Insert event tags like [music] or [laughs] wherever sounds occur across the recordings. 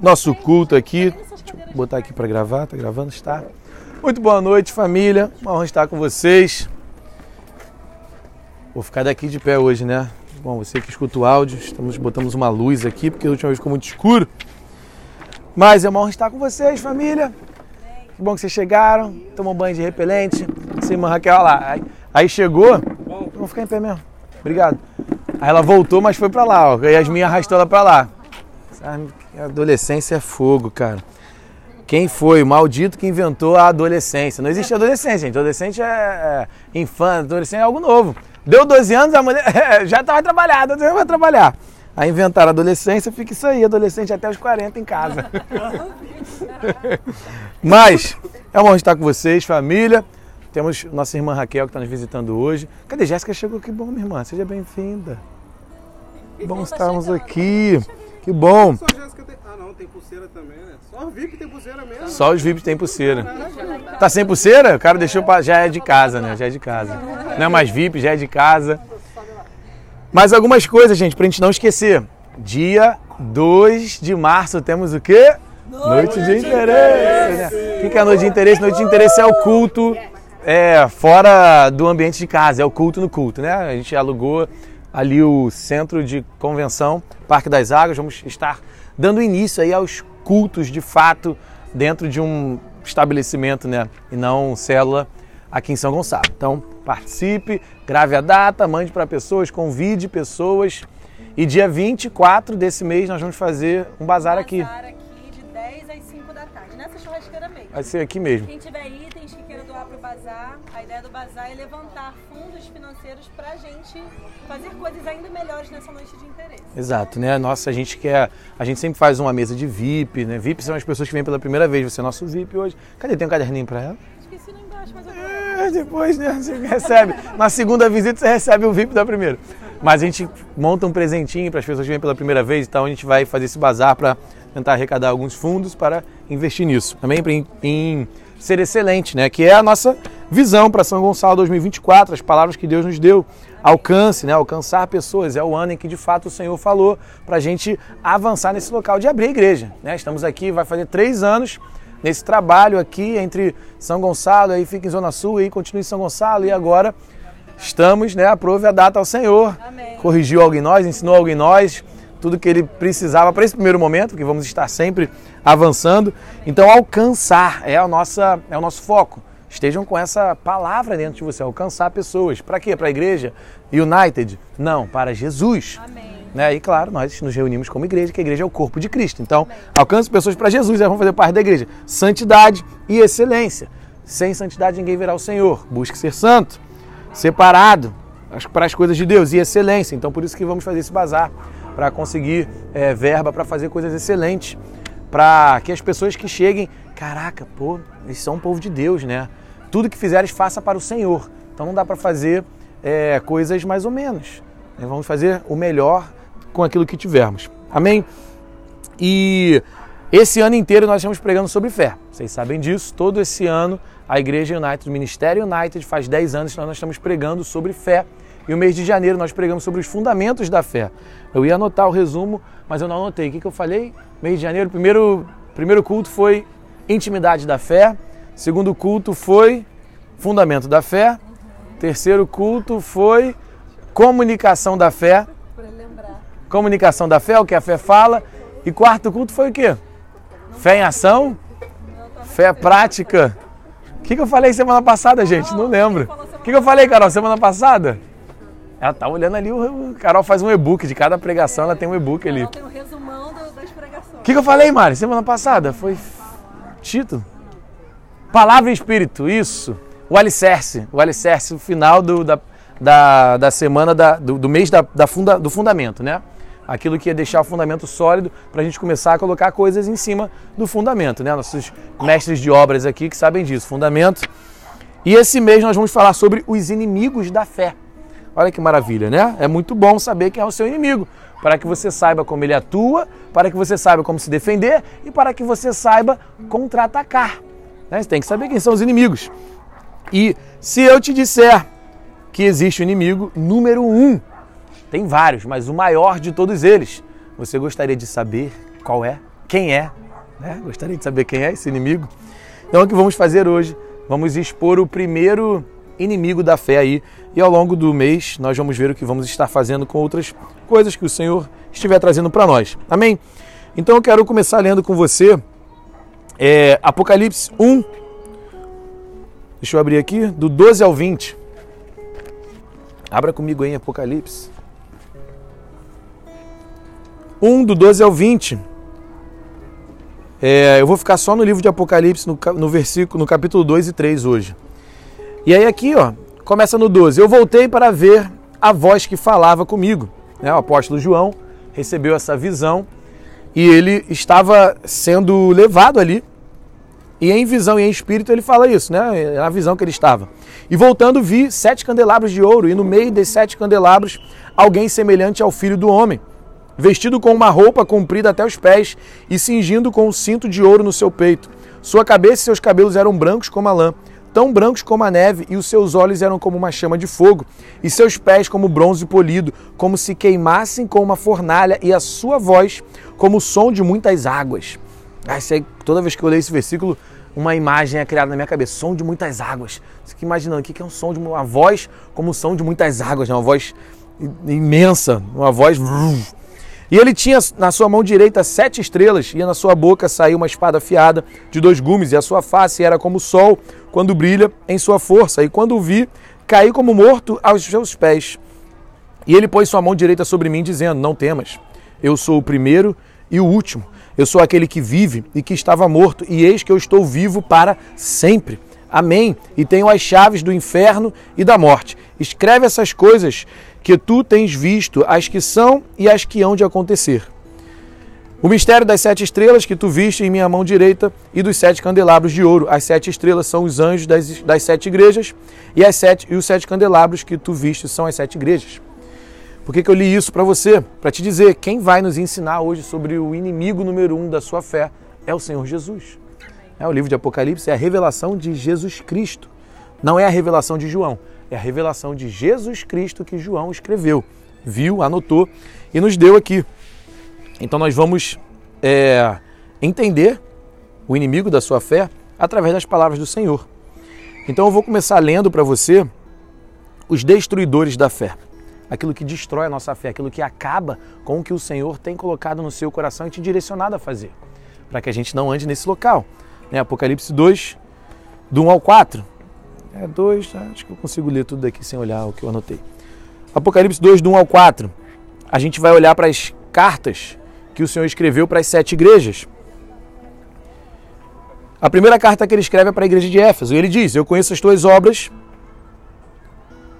nosso culto aqui. Deixa eu botar aqui para gravar, tá gravando? Está. Muito boa noite, família. Uma honra estar com vocês. Vou ficar daqui de pé hoje, né? Bom, você que escuta o áudio, estamos botamos uma luz aqui, porque a última vez ficou muito escuro. Mas é uma honra estar com vocês, família. Que bom que vocês chegaram, tomam um banho de repelente. Essa irmã Raquel, olha lá. Aí, chegou. Vamos ficar em pé mesmo. Obrigado. Aí ela voltou, mas foi pra lá, ó. A Yasmin arrastou ela pra lá. A adolescência é fogo, cara. Quem foi o maldito que inventou a adolescência? Não existe adolescência, gente. Adolescente é, é infância, adolescente é algo novo. Deu 12 anos, a mulher [laughs] já estava trabalhada, já vai trabalhar. Aí inventaram a adolescência, fica isso aí, adolescente até os 40 em casa. [laughs] Mas é uma honra estar com vocês, família. Temos nossa irmã Raquel que está nos visitando hoje. Cadê Jéssica? Chegou, que bom, minha irmã. Seja bem-vinda. Bom estarmos aqui. Que bom. Só Jéssica tem... Ah, não, tem pulseira também, né? Só os VIP tem pulseira mesmo. Só os VIPs têm pulseira. Tá sem pulseira? O cara deixou pra... Já é de casa, né? Já é de casa. Não é mais VIP, já é de casa. Mas algumas coisas, gente, pra gente não esquecer. Dia 2 de março temos o quê? Noite, de interesse. Né? O que é a noite de interesse? Noite de interesse é o culto é, fora do ambiente de casa, é o culto no culto, né? A gente alugou ali o centro de convenção, Parque das Águas, vamos estar dando início aí aos cultos de fato dentro de um estabelecimento, né? E não célula aqui em São Gonçalo. Então, participe, grave a data, mande para pessoas, convide pessoas. E dia 24 desse mês nós vamos fazer um bazar aqui. Bazar aqui de 10 às 5 da tarde, nessa churrasqueira mesmo. Vai ser aqui mesmo. Quem tiver itens que queira doar para o bazar, a ideia do bazar é levantar para a gente fazer coisas ainda melhores nessa noite de interesse. Exato, né? Nossa, a gente quer. A gente sempre faz uma mesa de VIP, né? VIP são as pessoas que vêm pela primeira vez. Você é nosso VIP hoje. Cadê? Tem um caderninho para ela? Esqueci lá embaixo, mas eu vou. É, depois, né? Você recebe. Na segunda visita você recebe o VIP da primeira. Mas a gente monta um presentinho para as pessoas que vêm pela primeira vez, então a gente vai fazer esse bazar para tentar arrecadar alguns fundos para investir nisso. Também em, em ser excelente, né? Que é a nossa visão para São Gonçalo 2024, as palavras que Deus nos deu. Alcance, né? Alcançar pessoas. É o ano em que de fato o Senhor falou para a gente avançar nesse local de abrir a igreja. Né? Estamos aqui, vai fazer três anos nesse trabalho aqui entre São Gonçalo, aí fica em Zona Sul, aí continua em São Gonçalo e agora estamos, né, aprove a data ao Senhor. Amém. Corrigiu algo em nós, ensinou algo em nós, tudo que ele precisava para esse primeiro momento, porque vamos estar sempre avançando. Então alcançar é a nossa é o nosso foco. Estejam com essa palavra dentro de você, alcançar pessoas. Para quê? Para a igreja United? Não, para Jesus. Amém. Né? E claro, nós nos reunimos como igreja, que a igreja é o corpo de Cristo. Então, alcance pessoas para Jesus, elas vão fazer parte da igreja. Santidade e excelência. Sem santidade ninguém verá o Senhor. Busque ser santo, separado para as coisas de Deus e excelência. Então, por isso que vamos fazer esse bazar para conseguir é, verba para fazer coisas excelentes, para que as pessoas que cheguem, caraca, pô, eles são um povo de Deus, né? Tudo que fizeres faça para o Senhor. Então, não dá para fazer é, coisas mais ou menos. né? Vamos fazer o melhor com aquilo que tivermos. Amém? E esse ano inteiro nós estamos pregando sobre fé. Vocês sabem disso. Todo esse ano a Igreja United, o Ministério United, faz 10 anos que nós estamos pregando sobre fé. E o mês de janeiro nós pregamos sobre os fundamentos da fé. Eu ia anotar o resumo, mas eu não anotei. O que, que eu falei? Mês de janeiro, primeiro, primeiro culto foi intimidade da fé. Segundo culto foi fundamento da fé. Terceiro culto foi comunicação da fé. Comunicação da fé, o que a fé fala. E quarto culto foi o quê? Fé em ação? Fé prática. O que, que eu falei semana passada, gente? Não lembro. O que, que eu falei, Carol, semana passada? Ela tá olhando ali, o Carol faz um e-book, de cada pregação ela tem um e-book ali. Ela tem um resumão das pregações. O que, que eu falei, Mari, semana passada? Foi título? Palavra e Espírito, isso. O alicerce, o alicerce, o final do, da, da, da semana, da, do, do mês da, da funda, do fundamento, né? Aquilo que ia deixar o fundamento sólido para a gente começar a colocar coisas em cima do fundamento, né? Nossos mestres de obras aqui que sabem disso, fundamento. E esse mês nós vamos falar sobre os inimigos da fé. Olha que maravilha, né? É muito bom saber quem é o seu inimigo, para que você saiba como ele atua, para que você saiba como se defender e para que você saiba contra-atacar. Né? Você tem que saber quem são os inimigos. E se eu te disser que existe o inimigo número um, tem vários, mas o maior de todos eles, você gostaria de saber qual é? quem é. Né? Gostaria de saber quem é esse inimigo. Então o que vamos fazer hoje? Vamos expor o primeiro inimigo da fé aí. E ao longo do mês nós vamos ver o que vamos estar fazendo com outras coisas que o Senhor estiver trazendo para nós. Amém? Então eu quero começar lendo com você é, Apocalipse 1. Deixa eu abrir aqui, do 12 ao 20. Abra comigo aí Apocalipse. 1 do 12 ao 20. É, eu vou ficar só no livro de Apocalipse, no, no versículo, no capítulo 2 e 3 hoje. E aí aqui, ó, começa no 12. Eu voltei para ver a voz que falava comigo. Né? O apóstolo João recebeu essa visão e ele estava sendo levado ali. E em visão e em espírito ele fala isso, né? É a visão que ele estava. E voltando, vi sete candelabros de ouro, e no meio dos sete candelabros, alguém semelhante ao filho do homem vestido com uma roupa comprida até os pés e cingindo com um cinto de ouro no seu peito. Sua cabeça e seus cabelos eram brancos como a lã, tão brancos como a neve, e os seus olhos eram como uma chama de fogo, e seus pés como bronze polido, como se queimassem com uma fornalha, e a sua voz como o som de muitas águas. Ah, aí, toda vez que eu leio esse versículo, uma imagem é criada na minha cabeça, som de muitas águas. Você fica imaginando o que é um som de uma voz como o som de muitas águas, né? uma voz imensa, uma voz e ele tinha na sua mão direita sete estrelas, e na sua boca saiu uma espada afiada de dois gumes, e a sua face era como o sol quando brilha em sua força. E quando o vi, caí como morto aos seus pés. E ele pôs sua mão direita sobre mim, dizendo: Não temas, eu sou o primeiro e o último. Eu sou aquele que vive e que estava morto, e eis que eu estou vivo para sempre. Amém. E tenho as chaves do inferno e da morte. Escreve essas coisas que tu tens visto, as que são e as que hão de acontecer. O mistério das sete estrelas que tu viste em minha mão direita e dos sete candelabros de ouro. As sete estrelas são os anjos das, das sete igrejas e, as sete, e os sete candelabros que tu viste são as sete igrejas. Por que, que eu li isso para você? Para te dizer, quem vai nos ensinar hoje sobre o inimigo número um da sua fé é o Senhor Jesus. É, o livro de Apocalipse é a revelação de Jesus Cristo, não é a revelação de João é a revelação de Jesus Cristo que João escreveu, viu, anotou e nos deu aqui. Então nós vamos é, entender o inimigo da sua fé através das palavras do Senhor. Então eu vou começar lendo para você os destruidores da fé. Aquilo que destrói a nossa fé, aquilo que acaba com o que o Senhor tem colocado no seu coração e te direcionado a fazer, para que a gente não ande nesse local. Né? Apocalipse 2, do 1 ao 4. É 2, tá? acho que eu consigo ler tudo daqui sem olhar o que eu anotei. Apocalipse 2, do 1 ao 4. A gente vai olhar para as cartas que o Senhor escreveu para as sete igrejas. A primeira carta que ele escreve é para a igreja de Éfeso. Ele diz: Eu conheço as tuas obras,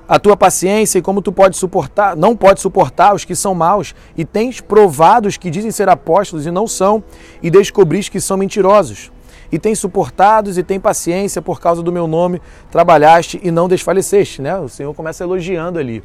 a tua paciência e como tu pode suportar, não pode suportar os que são maus, e tens provado os que dizem ser apóstolos e não são, e descobriste que são mentirosos e tem suportados e tem paciência por causa do meu nome, trabalhaste e não desfaleceste. Né? O Senhor começa elogiando ali.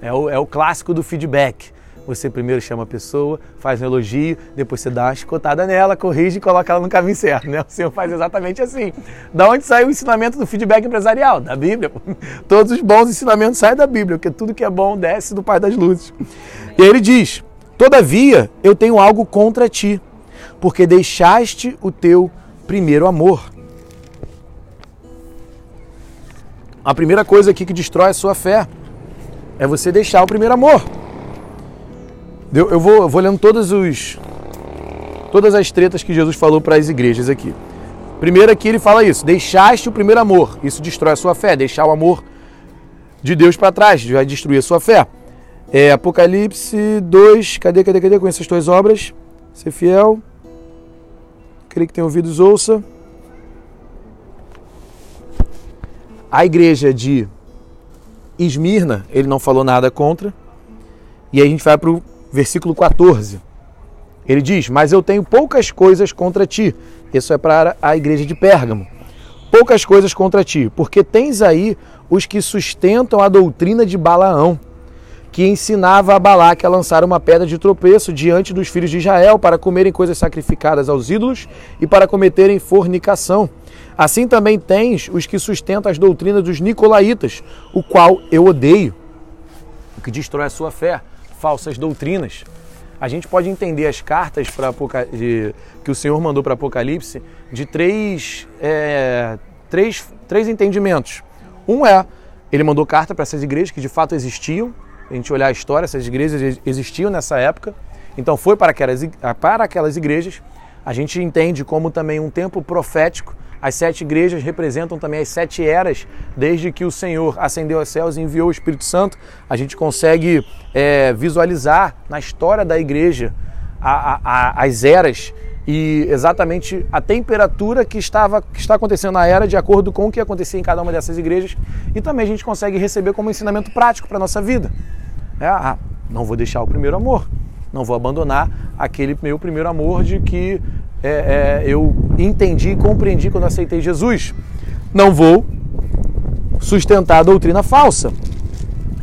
É o, é o clássico do feedback. Você primeiro chama a pessoa, faz um elogio, depois você dá uma escotada nela, corrige e coloca ela no caminho certo. Né? O Senhor faz exatamente assim. Da onde sai o ensinamento do feedback empresarial? Da Bíblia. [laughs] Todos os bons ensinamentos saem da Bíblia, porque tudo que é bom desce do Pai das Luzes. E ele diz: Todavia eu tenho algo contra ti, porque deixaste o teu primeiro amor. A primeira coisa aqui que destrói a sua fé é você deixar o primeiro amor. Eu vou, eu vou lendo todos os, todas as tretas que Jesus falou para as igrejas aqui. Primeiro aqui ele fala isso: deixaste o primeiro amor. Isso destrói a sua fé. Deixar o amor de Deus para trás vai destruir a sua fé. É, Apocalipse 2, cadê, cadê, cadê? Com essas tuas obras, ser fiel. Aquele que tem ouvidos, ouça. A igreja de Esmirna, ele não falou nada contra. E aí a gente vai para o versículo 14. Ele diz: Mas eu tenho poucas coisas contra ti. Isso é para a igreja de Pérgamo. Poucas coisas contra ti, porque tens aí os que sustentam a doutrina de Balaão que ensinava a Balaque a lançar uma pedra de tropeço diante dos filhos de Israel para comerem coisas sacrificadas aos ídolos e para cometerem fornicação. Assim também tens os que sustentam as doutrinas dos nicolaítas, o qual eu odeio, o que destrói a sua fé, falsas doutrinas. a gente pode entender as cartas de, que o Senhor mandou para Apocalipse de três, é, três, três entendimentos. Um é, ele mandou carta para essas igrejas que de fato existiam, a gente olhar a história, essas igrejas existiam nessa época, então foi para aquelas, para aquelas igrejas. A gente entende como também um tempo profético. As sete igrejas representam também as sete eras, desde que o Senhor ascendeu aos céus e enviou o Espírito Santo. A gente consegue é, visualizar na história da igreja a, a, a, as eras e exatamente a temperatura que, estava, que está acontecendo na era de acordo com o que acontecia em cada uma dessas igrejas. E também a gente consegue receber como ensinamento prático para nossa vida. É, ah, não vou deixar o primeiro amor não vou abandonar aquele meu primeiro amor de que é, é, eu entendi e compreendi quando aceitei Jesus. Não vou sustentar a doutrina falsa.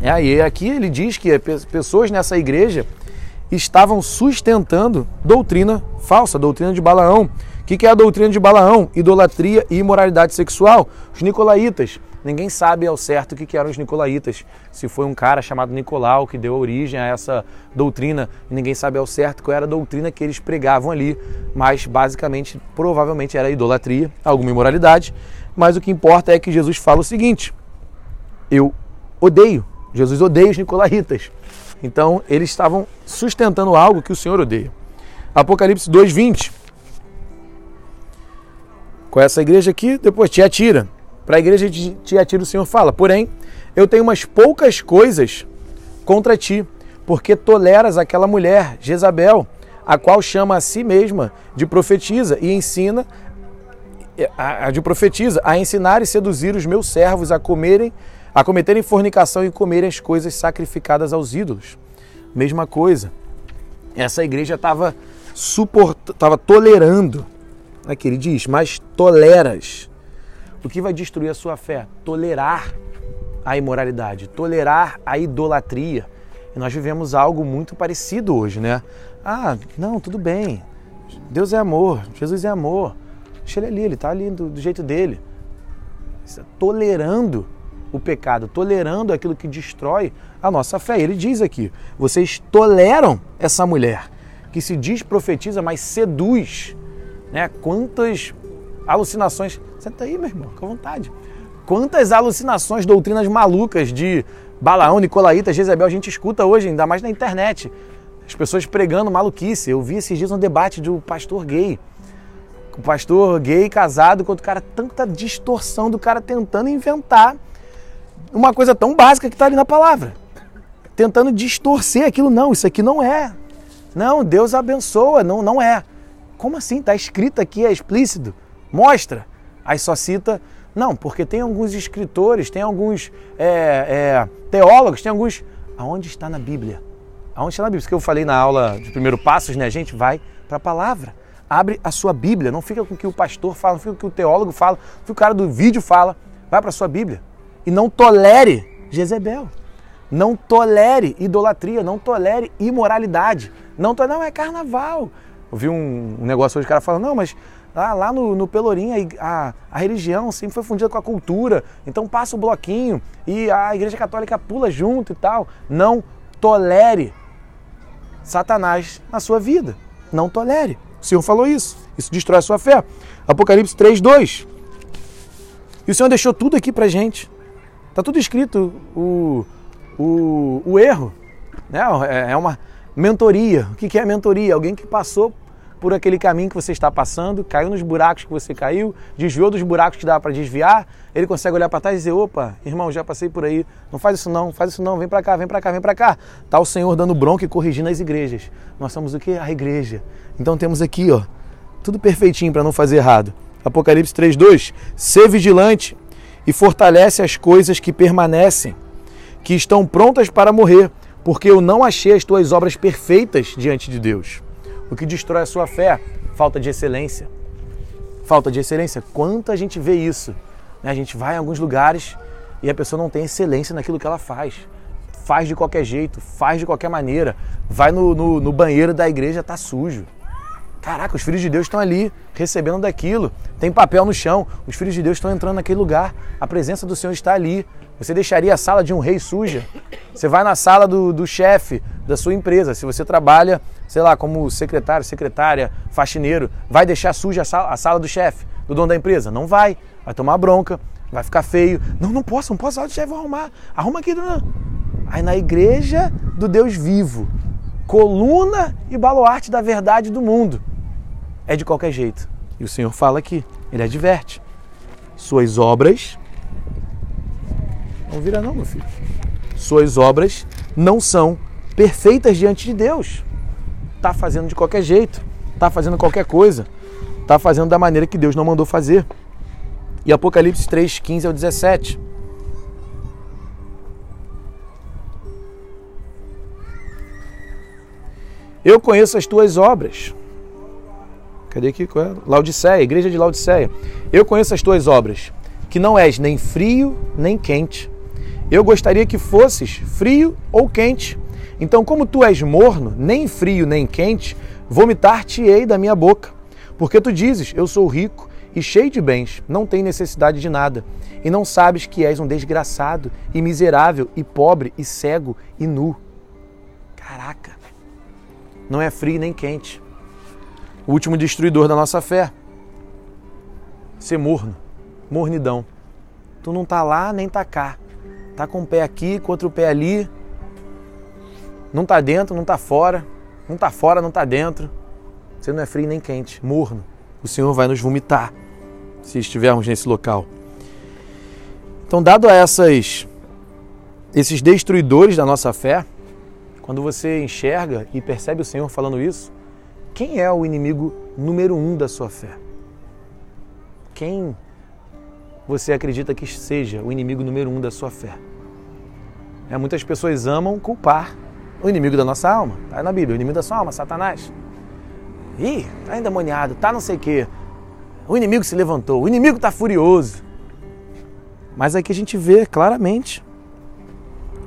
É, e aqui ele diz que pessoas nessa igreja estavam sustentando doutrina falsa, doutrina de Balaão. O que é a doutrina de Balaão? Idolatria e imoralidade sexual. Os nicolaítas Ninguém sabe ao certo o que eram os nicolaítas. Se foi um cara chamado Nicolau que deu origem a essa doutrina, ninguém sabe ao certo qual era a doutrina que eles pregavam ali, mas basicamente, provavelmente era idolatria, alguma imoralidade. Mas o que importa é que Jesus fala o seguinte: eu odeio, Jesus odeia os nicolaítas. Então, eles estavam sustentando algo que o Senhor odeia. Apocalipse 2:20. Com essa igreja aqui, depois te atira. Para a igreja de Tiatira o Senhor fala: Porém, eu tenho umas poucas coisas contra ti, porque toleras aquela mulher, Jezabel, a qual chama a si mesma de profetisa e ensina a, de profetiza a ensinar e seduzir os meus servos a comerem, a cometerem fornicação e comerem as coisas sacrificadas aos ídolos. Mesma coisa. Essa igreja estava estava tolerando, aqui ele diz, mas toleras o que vai destruir a sua fé? Tolerar a imoralidade, tolerar a idolatria. E nós vivemos algo muito parecido hoje, né? Ah, não, tudo bem. Deus é amor, Jesus é amor. Deixa ele ali, ele está ali do, do, jeito dele. Tolerando o pecado, tolerando aquilo que destrói a nossa fé. Ele diz aqui: vocês toleram essa mulher que se diz profetiza, mas seduz. Né? Quantas alucinações. Senta aí, meu irmão, com vontade. Quantas alucinações, doutrinas malucas de Balaão, Nicolaíta, Jezebel a gente escuta hoje, ainda mais na internet. As pessoas pregando maluquice. Eu vi esses dias um debate de um pastor gay. O pastor gay casado, quanto o cara, tanta distorção do cara tentando inventar uma coisa tão básica que está ali na palavra. Tentando distorcer aquilo. Não, isso aqui não é. Não, Deus abençoa. Não, não é. Como assim? Está escrito aqui, é explícito. Mostra. Aí só cita. Não, porque tem alguns escritores, tem alguns é, é, teólogos, tem alguns. Aonde está na Bíblia? Aonde está na Bíblia? Isso que eu falei na aula de primeiro passos, né? A gente vai para a palavra. Abre a sua Bíblia. Não fica com o que o pastor fala, não fica com o que o teólogo fala, não fica com o cara do vídeo fala. Vai para a sua Bíblia. E não tolere Jezebel. Não tolere idolatria, não tolere imoralidade. Não, tolere, não é carnaval. Eu vi um, negócio hoje, o cara falando, não, mas ah, lá no, no Pelourinho, a, a, a, religião sempre foi fundida com a cultura, então passa o bloquinho e a Igreja Católica pula junto e tal. Não tolere Satanás na sua vida. Não tolere. O Senhor falou isso. Isso destrói a sua fé. Apocalipse 3, 2. E o Senhor deixou tudo aqui pra gente. Está tudo escrito, o, o, o erro. Né? É, é uma mentoria. O que é mentoria? Alguém que passou por aquele caminho que você está passando, caiu nos buracos que você caiu, desviou dos buracos que dá para desviar, ele consegue olhar para trás e dizer: opa, irmão, já passei por aí, não faz isso não, faz isso não, vem para cá, vem para cá, vem para cá. Tá o Senhor dando bronca e corrigindo as igrejas. Nós somos o que? A igreja. Então temos aqui, ó, tudo perfeitinho para não fazer errado. Apocalipse 3:2. Ser vigilante e fortalece as coisas que permanecem, que estão prontas para morrer, porque eu não achei as tuas obras perfeitas diante de Deus. O que destrói a sua fé? Falta de excelência. Falta de excelência. Quanta gente vê isso? Né? A gente vai em alguns lugares e a pessoa não tem excelência naquilo que ela faz. Faz de qualquer jeito, faz de qualquer maneira. Vai no, no, no banheiro da igreja, tá sujo. Caraca, os filhos de Deus estão ali recebendo daquilo. Tem papel no chão. Os filhos de Deus estão entrando naquele lugar. A presença do Senhor está ali. Você deixaria a sala de um rei suja? Você vai na sala do, do chefe da sua empresa. Se você trabalha, sei lá, como secretário, secretária, faxineiro, vai deixar suja a sala, a sala do chefe, do dono da empresa? Não vai. Vai tomar bronca, vai ficar feio. Não, não posso, não posso, a sala do chefe, vou arrumar. Arruma aqui. Não. Aí na igreja do Deus vivo, coluna e baluarte da verdade do mundo, é de qualquer jeito. E o Senhor fala aqui, ele adverte. Suas obras. Não vira, não, meu filho. Suas obras não são perfeitas diante de Deus. Está fazendo de qualquer jeito, está fazendo qualquer coisa, está fazendo da maneira que Deus não mandou fazer. E Apocalipse 3, 15 ao 17. Eu conheço as tuas obras. Cadê aqui? Qual é? Laodiceia, igreja de Laodiceia. Eu conheço as tuas obras, que não és nem frio nem quente. Eu gostaria que fosses frio ou quente. Então, como tu és morno, nem frio nem quente, vomitar-te-ei da minha boca. Porque tu dizes: Eu sou rico e cheio de bens, não tenho necessidade de nada, e não sabes que és um desgraçado e miserável e pobre e cego e nu. Caraca! Não é frio nem quente. O último destruidor da nossa fé. Ser morno, mornidão. Tu não tá lá nem tá cá. Tá com o pé aqui, com outro pé ali. Não tá dentro, não tá fora. Não tá fora, não tá dentro. Você não é frio nem quente, morno. O Senhor vai nos vomitar se estivermos nesse local. Então, dado a essas esses destruidores da nossa fé, quando você enxerga e percebe o Senhor falando isso, quem é o inimigo número um da sua fé? Quem você acredita que seja o inimigo número um da sua fé? É, muitas pessoas amam culpar o inimigo da nossa alma. Está na Bíblia, o inimigo da sua alma, Satanás. Ih, tá endemoniado, tá não sei o quê. O inimigo se levantou, o inimigo está furioso. Mas aqui a gente vê claramente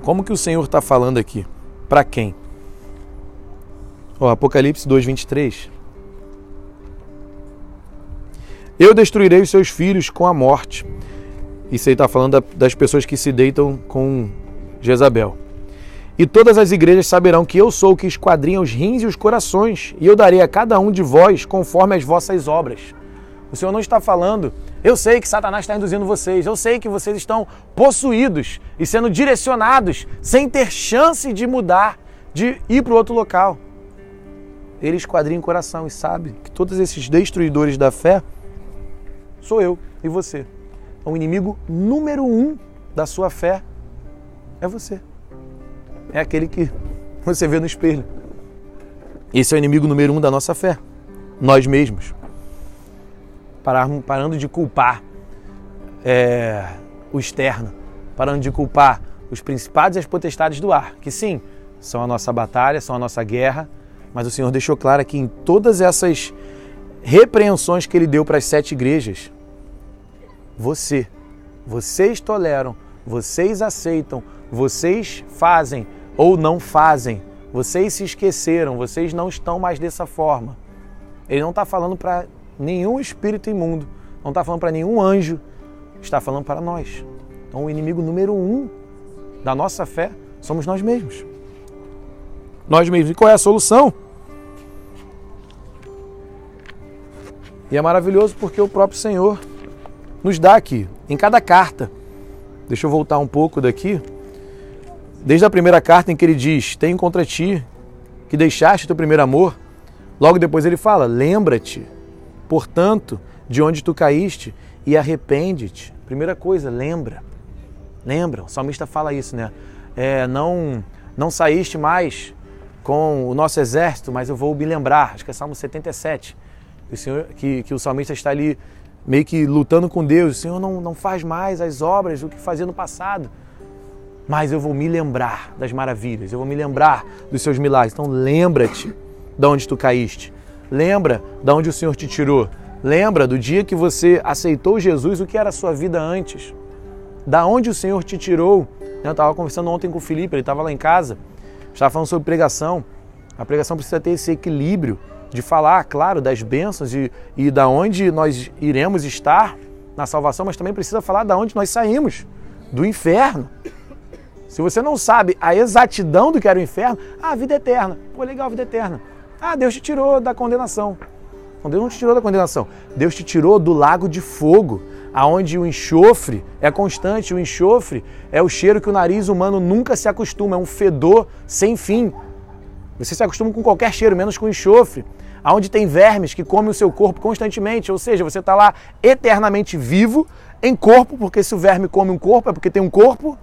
como que o Senhor está falando aqui. Para quem? Ó, Apocalipse 2:23. Eu destruirei os seus filhos com a morte. Isso aí está falando das pessoas que se deitam com Jezabel. E todas as igrejas saberão que eu sou o que esquadrinha os rins e os corações, e eu darei a cada um de vós conforme as vossas obras. O Senhor não está falando, eu sei que Satanás está induzindo vocês, eu sei que vocês estão possuídos e sendo direcionados sem ter chance de mudar, de ir para outro local. Ele esquadrinha o coração e sabe que todos esses destruidores da fé sou eu e você. O inimigo número um da sua fé é você. É aquele que você vê no espelho. Esse é o inimigo número um da nossa fé. Nós mesmos parando de culpar é, o externo, parando de culpar os principados e as potestades do ar, que sim, são a nossa batalha, são a nossa guerra, mas o Senhor deixou claro aqui em todas essas repreensões que ele deu para as sete igrejas, você, vocês toleram, vocês aceitam, vocês fazem ou não fazem, vocês se esqueceram, vocês não estão mais dessa forma. Ele não está falando para nenhum espírito imundo, não está falando para nenhum anjo, está falando para nós. Então, o inimigo número um da nossa fé somos nós mesmos. Nós mesmos. E qual é a solução? E é maravilhoso porque o próprio Senhor nos dá aqui, em cada carta. Deixa eu voltar um pouco daqui. Desde a primeira carta em que ele diz: Tenho contra ti que deixaste teu primeiro amor. Logo depois ele fala: Lembra-te Portanto, de onde tu caíste e arrepende-te. Primeira coisa, lembra. Lembra, o salmista fala isso, né? É, não, não saíste mais com o nosso exército, mas eu vou me lembrar. Acho que é Salmo 77. O Senhor, que, que o salmista está ali meio que lutando com Deus. O Senhor não, não faz mais as obras do que fazia no passado. Mas eu vou me lembrar das maravilhas, eu vou me lembrar dos seus milagres. Então lembra-te de onde tu caíste Lembra de onde o Senhor te tirou. Lembra do dia que você aceitou Jesus, o que era a sua vida antes. Da onde o Senhor te tirou. Eu estava conversando ontem com o Felipe, ele estava lá em casa, estava falando sobre pregação. A pregação precisa ter esse equilíbrio de falar, claro, das bênçãos e, e da onde nós iremos estar na salvação, mas também precisa falar da onde nós saímos, do inferno. Se você não sabe a exatidão do que era o inferno, ah, vida eterna. Pô, legal, vida eterna. Ah, Deus te tirou da condenação. Não, Deus não te tirou da condenação. Deus te tirou do lago de fogo, aonde o enxofre é constante. O enxofre é o cheiro que o nariz humano nunca se acostuma. É um fedor sem fim. Você se acostuma com qualquer cheiro, menos com enxofre. Aonde tem vermes que comem o seu corpo constantemente. Ou seja, você está lá eternamente vivo em corpo, porque se o verme come um corpo é porque tem um corpo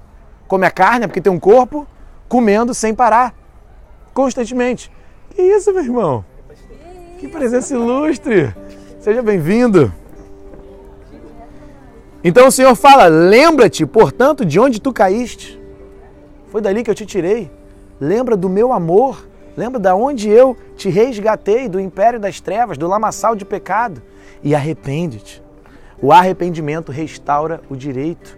come a carne, é porque tem um corpo, comendo sem parar, constantemente. Que isso, meu irmão? Que presença ilustre! Seja bem-vindo. Então o Senhor fala: lembra-te, portanto, de onde tu caíste. Foi dali que eu te tirei. Lembra do meu amor. Lembra da onde eu te resgatei do império das trevas, do lamaçal de pecado. E arrepende-te. O arrependimento restaura o direito.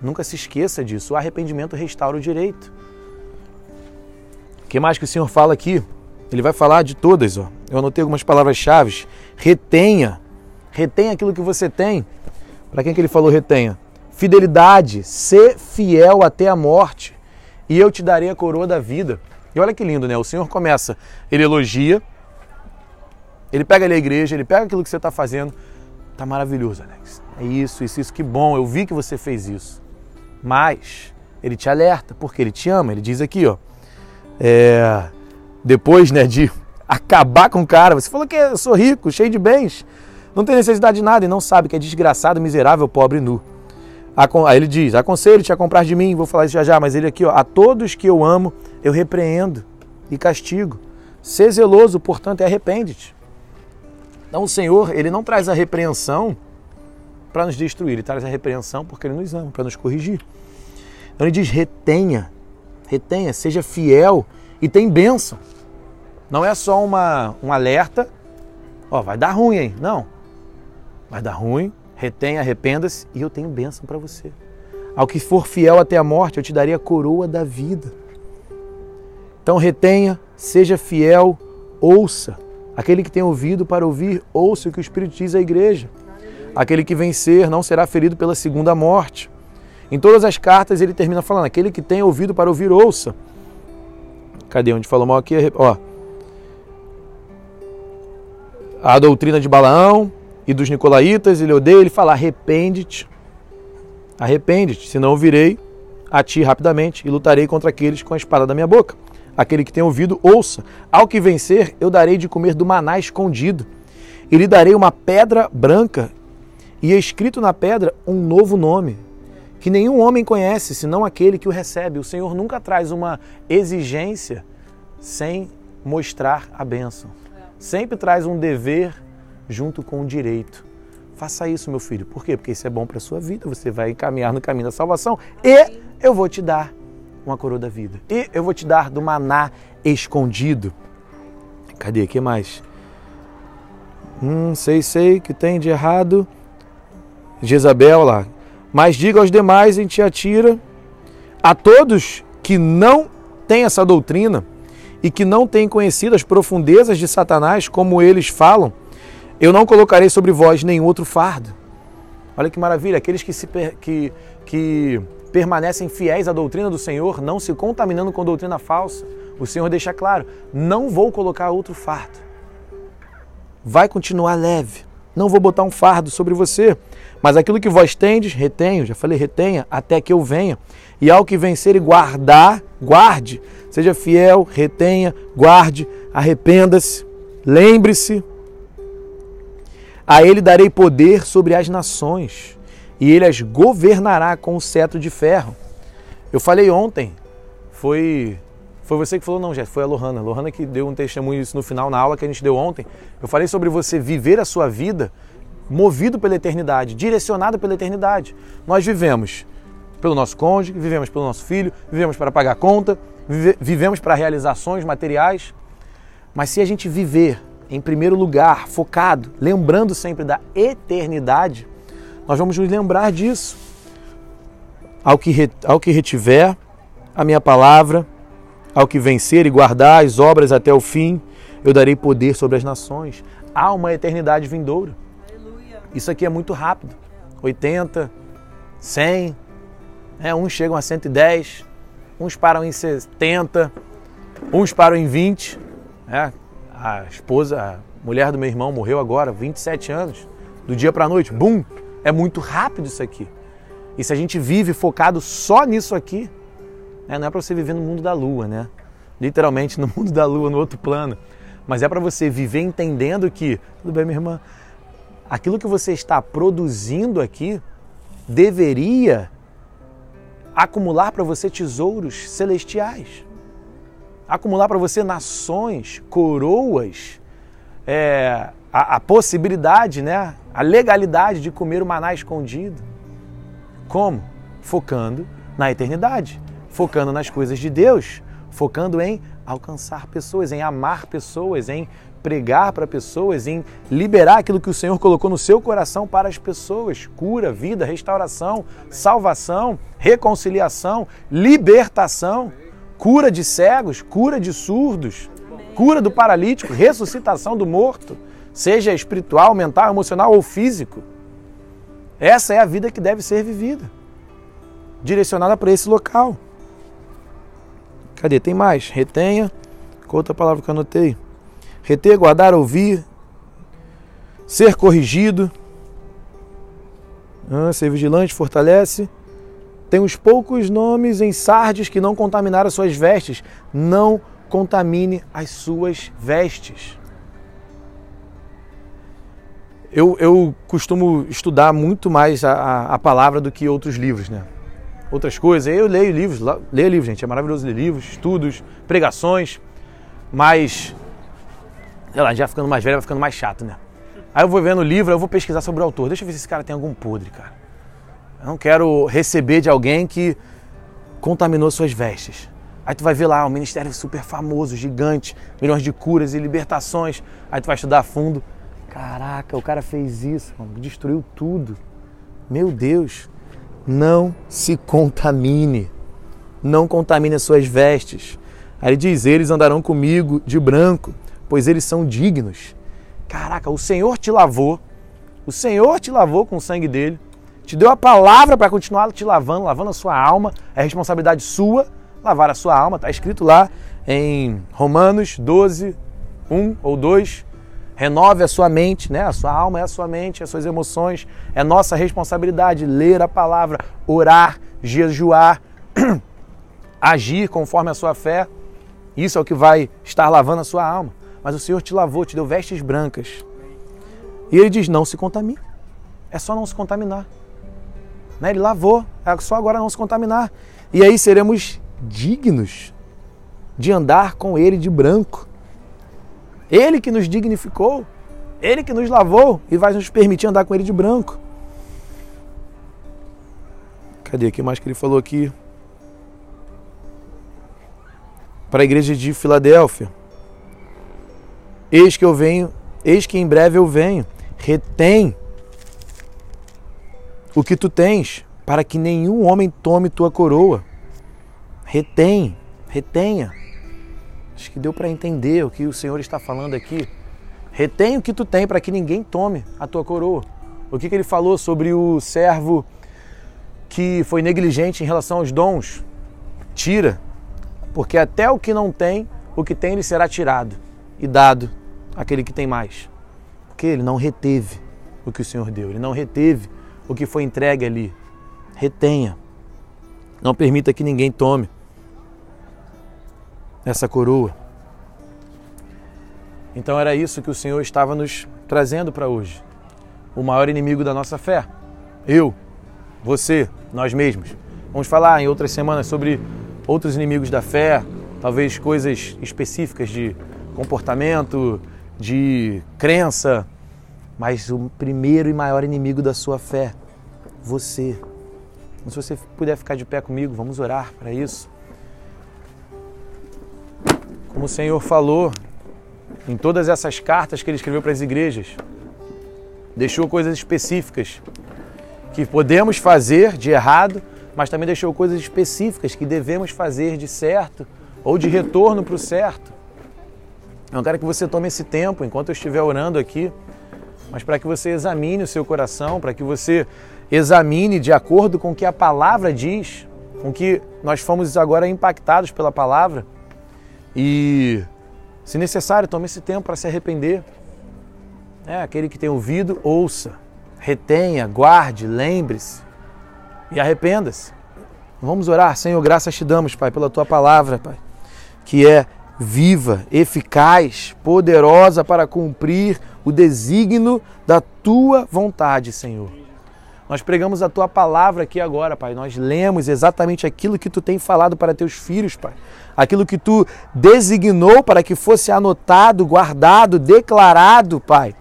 Nunca se esqueça disso. O arrependimento restaura o direito. O que mais que o Senhor fala aqui? Ele vai falar de todas. Ó. Eu anotei algumas palavras-chave. Retenha. Retenha aquilo que você tem. Para quem que ele falou retenha? Fidelidade. Ser fiel até a morte. E eu te darei a coroa da vida. E olha que lindo, né? O Senhor começa, ele elogia, ele pega ali a igreja, ele pega aquilo que você está fazendo. Tá maravilhoso, Alex. É isso, isso, isso. Que bom. Eu vi que você fez isso. Mas ele te alerta, porque ele te ama. Ele diz aqui, ó. É, depois né, de acabar com o cara, você falou que eu sou rico, cheio de bens, não tem necessidade de nada e não sabe que é desgraçado, miserável, pobre e nu. Aí ele diz: Aconselho-te a comprar de mim, vou falar isso já já, mas ele aqui, ó, a todos que eu amo, eu repreendo e castigo. Ser zeloso, portanto, é arrepende-te. Então o Senhor, ele não traz a repreensão para nos destruir, ele traz a repreensão porque ele nos ama, para nos corrigir. Então ele diz: retenha, retenha, seja fiel e tem bênção. Não é só uma, um alerta, ó, vai dar ruim, hein? Não. Vai dar ruim, retenha, arrependa-se e eu tenho bênção para você. Ao que for fiel até a morte, eu te darei a coroa da vida. Então retenha, seja fiel, ouça. Aquele que tem ouvido para ouvir, ouça o que o Espírito diz à igreja. Aquele que vencer não será ferido pela segunda morte. Em todas as cartas ele termina falando: aquele que tem ouvido para ouvir, ouça. Cadê? Onde falou mal aqui? Ó. A doutrina de Balaão e dos Nicolaítas, ele odeia, ele fala: arrepende-te. Arrepende-te, senão virei a ti rapidamente e lutarei contra aqueles com a espada da minha boca. Aquele que tem ouvido, ouça. Ao que vencer, eu darei de comer do maná escondido. E lhe darei uma pedra branca e escrito na pedra um novo nome, que nenhum homem conhece, senão aquele que o recebe. O Senhor nunca traz uma exigência sem mostrar a bênção. Sempre traz um dever junto com um direito. Faça isso, meu filho. Por quê? Porque isso é bom para a sua vida. Você vai caminhar no caminho da salvação e eu vou te dar uma coroa da vida. E eu vou te dar do maná escondido. Cadê? que mais? Hum, sei, sei, que tem de errado. Jezabel lá. Mas diga aos demais em Tiatira, a todos que não têm essa doutrina e que não têm conhecido as profundezas de Satanás, como eles falam, eu não colocarei sobre vós nenhum outro fardo. Olha que maravilha, aqueles que, se, que, que permanecem fiéis à doutrina do Senhor, não se contaminando com doutrina falsa. O Senhor deixa claro: não vou colocar outro fardo. Vai continuar leve. Não vou botar um fardo sobre você. Mas aquilo que vós tendes, retenho, já falei, retenha, até que eu venha. E ao que vencer e guardar, guarde. Seja fiel, retenha, guarde, arrependa-se, lembre-se. A ele darei poder sobre as nações, e ele as governará com o cetro de ferro. Eu falei ontem, foi foi você que falou, não, Jéssica, foi a Lohana. A Lohana que deu um testemunho isso no final, na aula que a gente deu ontem. Eu falei sobre você viver a sua vida movido pela eternidade, direcionado pela eternidade. Nós vivemos pelo nosso cônjuge, vivemos pelo nosso filho, vivemos para pagar conta, vive, vivemos para realizações materiais. Mas se a gente viver em primeiro lugar, focado, lembrando sempre da eternidade, nós vamos nos lembrar disso. Ao que, ao que retiver a minha palavra, ao que vencer e guardar as obras até o fim, eu darei poder sobre as nações. Há uma eternidade vindoura. Isso aqui é muito rápido. 80, 100, É, uns chegam a 110, uns param em 70, uns param em 20. É, a esposa, a mulher do meu irmão morreu agora, 27 anos, do dia para a noite. Bum! É muito rápido isso aqui. E se a gente vive focado só nisso aqui, né, não é para você viver no mundo da lua, né? Literalmente no [laughs] mundo da lua, no outro plano. Mas é para você viver entendendo que, tudo bem, minha irmã, aquilo que você está produzindo aqui deveria acumular para você tesouros celestiais, acumular para você nações, coroas, é, a, a, possibilidade, né, a legalidade de comer o maná escondido. Como? Focando na eternidade, focando nas coisas de Deus, focando em alcançar pessoas, em amar pessoas, em pregar para pessoas, em liberar aquilo que o Senhor colocou no seu coração para as pessoas: cura, vida, restauração, salvação, reconciliação, libertação, cura de cegos, cura de surdos, cura do paralítico, ressuscitação do morto, seja espiritual, mental, emocional ou físico. Essa é a vida que deve ser vivida, direcionada para esse local. Cadê? Tem mais. Retenha. Qual outra palavra que eu anotei? Reter, guardar, ouvir. Ser corrigido. Ah, ser vigilante, fortalece. Tem uns poucos nomes em Sardes que não contaminaram as suas vestes. Não contamine as suas vestes. Eu, eu costumo estudar muito mais a, a, a palavra do que outros livros, né? outras coisas. Eu leio livros, leio livros, gente, é maravilhoso ler livros, estudos, pregações, mas, sei lá, já ficando mais velho, vai ficando mais chato, né? Aí eu vou vendo o livro, eu vou pesquisar sobre o autor. Deixa eu ver se esse cara tem algum podre, cara. Eu não quero receber de alguém que contaminou suas vestes. Aí tu vai ver lá um ministério super famoso, gigante, milhões de curas e libertações. Aí tu vai estudar a fundo. Caraca, o cara fez isso, destruiu tudo. Meu Deus, não se contamine. Não contamine as suas vestes. Aí ele diz: Eles andarão comigo de branco, pois eles são dignos. Caraca, o Senhor te lavou. O Senhor te lavou com o sangue dele. Te deu a palavra para continuar te lavando, lavando a sua alma. É responsabilidade sua lavar a sua alma. Está escrito lá em Romanos 12, 1 ou 2. Renove a sua mente, né? A sua alma é a sua mente, as suas emoções. É nossa responsabilidade ler a palavra, orar, jejuar, [clears throat] agir conforme a sua fé. Isso é o que vai estar lavando a sua alma. Mas o Senhor te lavou, te deu vestes brancas. E ele diz: não se contamine. É só não se contaminar. Né? Ele lavou, é só agora não se contaminar. E aí seremos dignos de andar com ele de branco. Ele que nos dignificou, Ele que nos lavou e vai nos permitir andar com Ele de branco. Cadê? O que mais que ele falou aqui? Para a igreja de Filadélfia. Eis que eu venho, eis que em breve eu venho. Retém o que tu tens, para que nenhum homem tome tua coroa. Retém, retenha. Acho que deu para entender o que o Senhor está falando aqui. Retém o que tu tem para que ninguém tome a tua coroa. O que, que ele falou sobre o servo que foi negligente em relação aos dons? Tira, porque até o que não tem, o que tem lhe será tirado e dado àquele que tem mais. Porque ele não reteve o que o Senhor deu, ele não reteve o que foi entregue ali. Retenha. Não permita que ninguém tome essa coroa. Então era isso que o Senhor estava nos trazendo para hoje. O maior inimigo da nossa fé. Eu, você, nós mesmos. Vamos falar em outras semanas sobre outros inimigos da fé, talvez coisas específicas de comportamento, de crença, mas o primeiro e maior inimigo da sua fé, você. Se você puder ficar de pé comigo, vamos orar para isso. Como o Senhor falou em todas essas cartas que ele escreveu para as igrejas, deixou coisas específicas que podemos fazer de errado, mas também deixou coisas específicas que devemos fazer de certo ou de retorno para o certo. Eu quero que você tome esse tempo, enquanto eu estiver orando aqui, mas para que você examine o seu coração, para que você examine de acordo com o que a palavra diz, com que nós fomos agora impactados pela palavra. E, se necessário, tome esse tempo para se arrepender. É, aquele que tem ouvido, ouça, retenha, guarde, lembre-se e arrependa-se. Vamos orar, Senhor, graças te damos, Pai, pela tua palavra, Pai, que é viva, eficaz, poderosa para cumprir o desígnio da tua vontade, Senhor. Nós pregamos a tua palavra aqui agora, Pai. Nós lemos exatamente aquilo que tu tem falado para teus filhos, Pai. Aquilo que tu designou para que fosse anotado, guardado, declarado, Pai.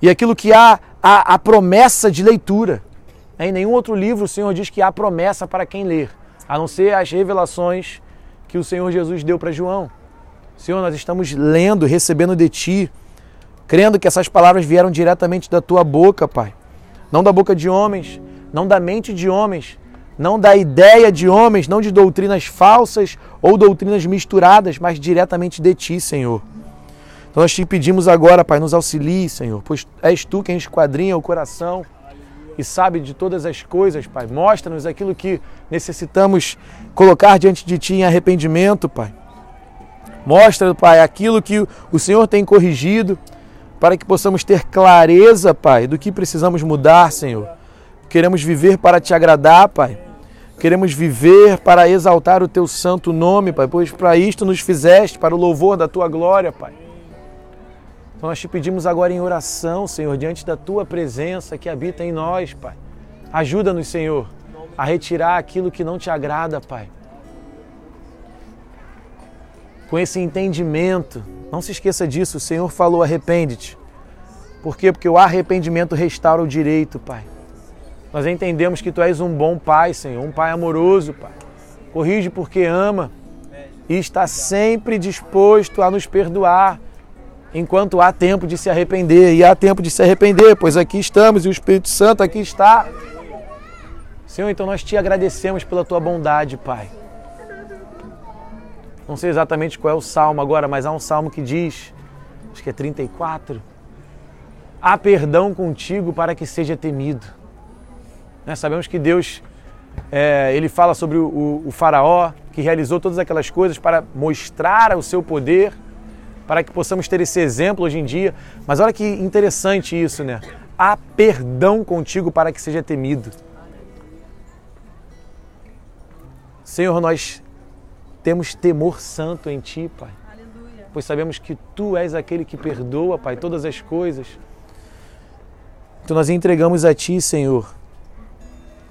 E aquilo que há a, a promessa de leitura. Em nenhum outro livro o Senhor diz que há promessa para quem ler, a não ser as revelações que o Senhor Jesus deu para João. Senhor, nós estamos lendo, recebendo de Ti, crendo que essas palavras vieram diretamente da Tua boca, Pai. Não da boca de homens, não da mente de homens, não da ideia de homens, não de doutrinas falsas ou doutrinas misturadas, mas diretamente de Ti, Senhor. Então nós te pedimos agora, Pai, nos auxilie, Senhor, pois és Tu quem esquadrinha o coração e sabe de todas as coisas, Pai. Mostra-nos aquilo que necessitamos colocar diante de Ti em arrependimento, Pai. Mostra, Pai, aquilo que o Senhor tem corrigido, para que possamos ter clareza, Pai, do que precisamos mudar, Senhor. Queremos viver para Te agradar, Pai. Queremos viver para exaltar o Teu santo nome, Pai, pois para isto nos fizeste, para o louvor da Tua glória, Pai. Então nós te pedimos agora em oração, Senhor, diante da tua presença que habita em nós, Pai. Ajuda-nos, Senhor, a retirar aquilo que não te agrada, Pai. Com esse entendimento, não se esqueça disso, o Senhor falou: arrepende-te. Por quê? Porque o arrependimento restaura o direito, Pai. Nós entendemos que Tu és um bom Pai, Senhor, um Pai amoroso, Pai. Corrige porque ama e está sempre disposto a nos perdoar enquanto há tempo de se arrepender. E há tempo de se arrepender, pois aqui estamos e o Espírito Santo aqui está. Senhor, então nós te agradecemos pela tua bondade, Pai. Não sei exatamente qual é o salmo agora, mas há um salmo que diz, acho que é 34. Há perdão contigo para que seja temido. Nós sabemos que Deus, é, ele fala sobre o, o, o faraó que realizou todas aquelas coisas para mostrar o seu poder para que possamos ter esse exemplo hoje em dia. Mas olha que interessante isso, né? Há perdão contigo para que seja temido. Senhor, nós temos temor santo em Ti, Pai. Aleluia. Pois sabemos que Tu és aquele que perdoa, Pai, todas as coisas. Então nós entregamos a Ti, Senhor,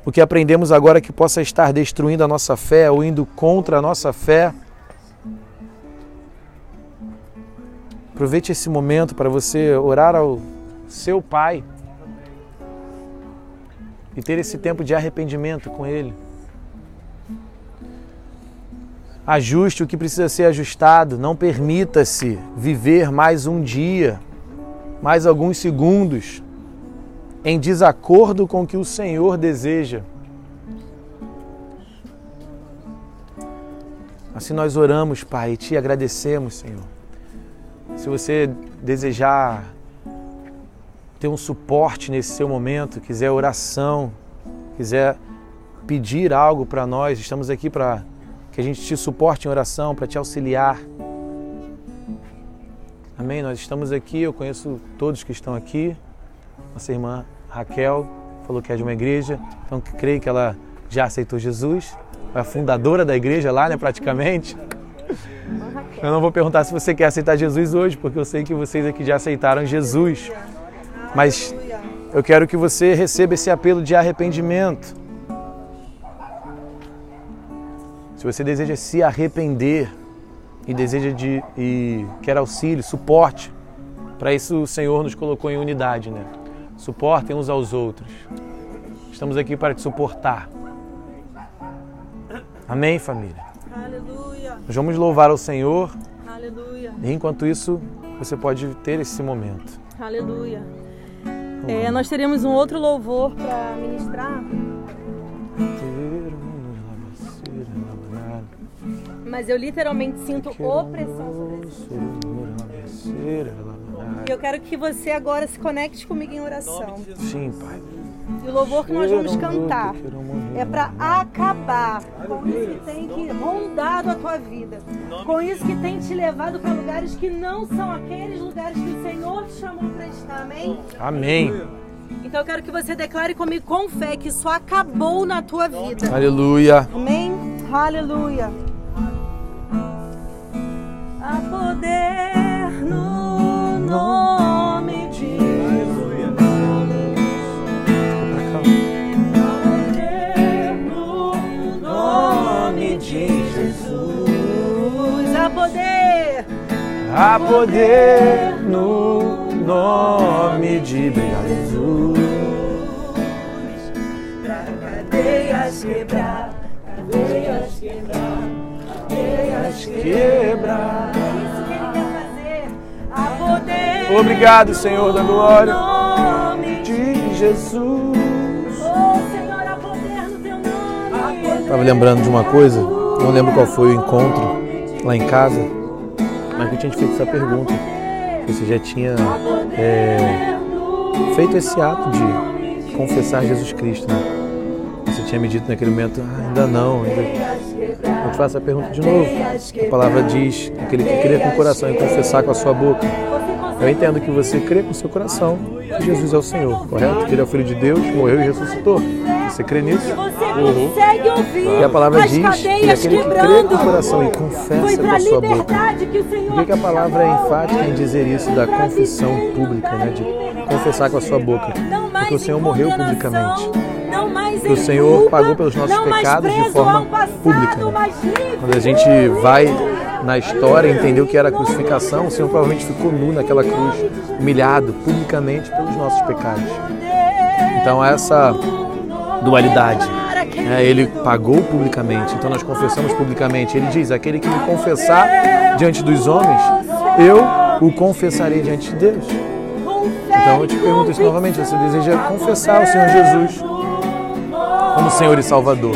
o que aprendemos agora que possa estar destruindo a nossa fé ou indo contra a nossa fé. Aproveite esse momento para você orar ao seu Pai e ter esse tempo de arrependimento com Ele. Ajuste o que precisa ser ajustado. Não permita-se viver mais um dia, mais alguns segundos, em desacordo com o que o Senhor deseja. Assim nós oramos, Pai, e te agradecemos, Senhor. Se você desejar ter um suporte nesse seu momento, quiser oração, quiser pedir algo para nós, estamos aqui para que a gente te suporte em oração, para te auxiliar. Amém? Nós estamos aqui, eu conheço todos que estão aqui. Nossa irmã Raquel falou que é de uma igreja, então creio que ela já aceitou Jesus, é a fundadora da igreja lá, né, praticamente. Eu não vou perguntar se você quer aceitar Jesus hoje, porque eu sei que vocês aqui já aceitaram Jesus. Mas eu quero que você receba esse apelo de arrependimento. Se você deseja se arrepender e deseja de e quer auxílio, suporte, para isso o Senhor nos colocou em unidade, né? Suportem uns aos outros. Estamos aqui para te suportar. Amém, família? Aleluia. Nós vamos louvar ao Senhor. Aleluia. E enquanto isso, você pode ter esse momento. Aleluia. É, nós teremos um outro louvor para ministrar. Mas eu literalmente sinto opressão sobre esse E eu quero que você agora se conecte comigo em oração. Sim, Pai. E o louvor que nós vamos cantar é para acabar com isso que tem que rondado a tua vida, com isso que tem te levado para lugares que não são aqueles lugares que o Senhor te chamou para estar. Amém? Amém. Então eu quero que você declare comigo com fé que isso acabou na tua vida. Aleluia. Amém? Aleluia. Poder no nome de Jesus. Há poder no nome de Jesus. Há poder. Há poder no nome de Jesus. Pra cadeias quebrar, cadeias quebrar, cadeias Quebra. Obrigado, Senhor da glória. de Jesus. Oh. Estava lembrando de uma coisa, não lembro qual foi o encontro lá em casa, mas que eu tinha te feito essa pergunta. Você já tinha é, feito esse ato de confessar Jesus Cristo, né? Você tinha me dito naquele momento, ah, ainda não, ainda. Eu te faço a pergunta de novo. A palavra diz que aquele que crê com o coração e confessar com a sua boca. Eu entendo que você crê com o seu coração que Jesus é o Senhor, correto? Que ele é o Filho de Deus, morreu e ressuscitou. Você crê nisso? Você consegue ouvir E a palavra diz que aquele que crê com o coração e confessa com a sua boca. Por que, que a palavra é enfática em dizer isso da confissão pública, né? De confessar com a sua boca? Porque o Senhor morreu publicamente. Que o Senhor pagou pelos nossos pecados de forma pública, né? Quando a gente vai na história entender o que era a crucificação, o Senhor provavelmente ficou nu naquela cruz, humilhado publicamente pelos nossos pecados. Então essa dualidade. né? ele pagou publicamente, então nós confessamos publicamente. Ele diz: aquele que me confessar diante dos homens, eu o confessarei diante de Deus. Então eu te pergunto isso novamente: você deseja confessar o Senhor Jesus como Senhor e Salvador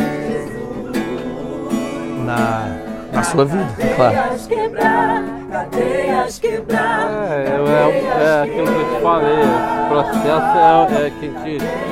na, na sua vida, claro. Quebrar, cadeias quebrar. É, é, é aquilo que eu te falei, o processo é, é que gente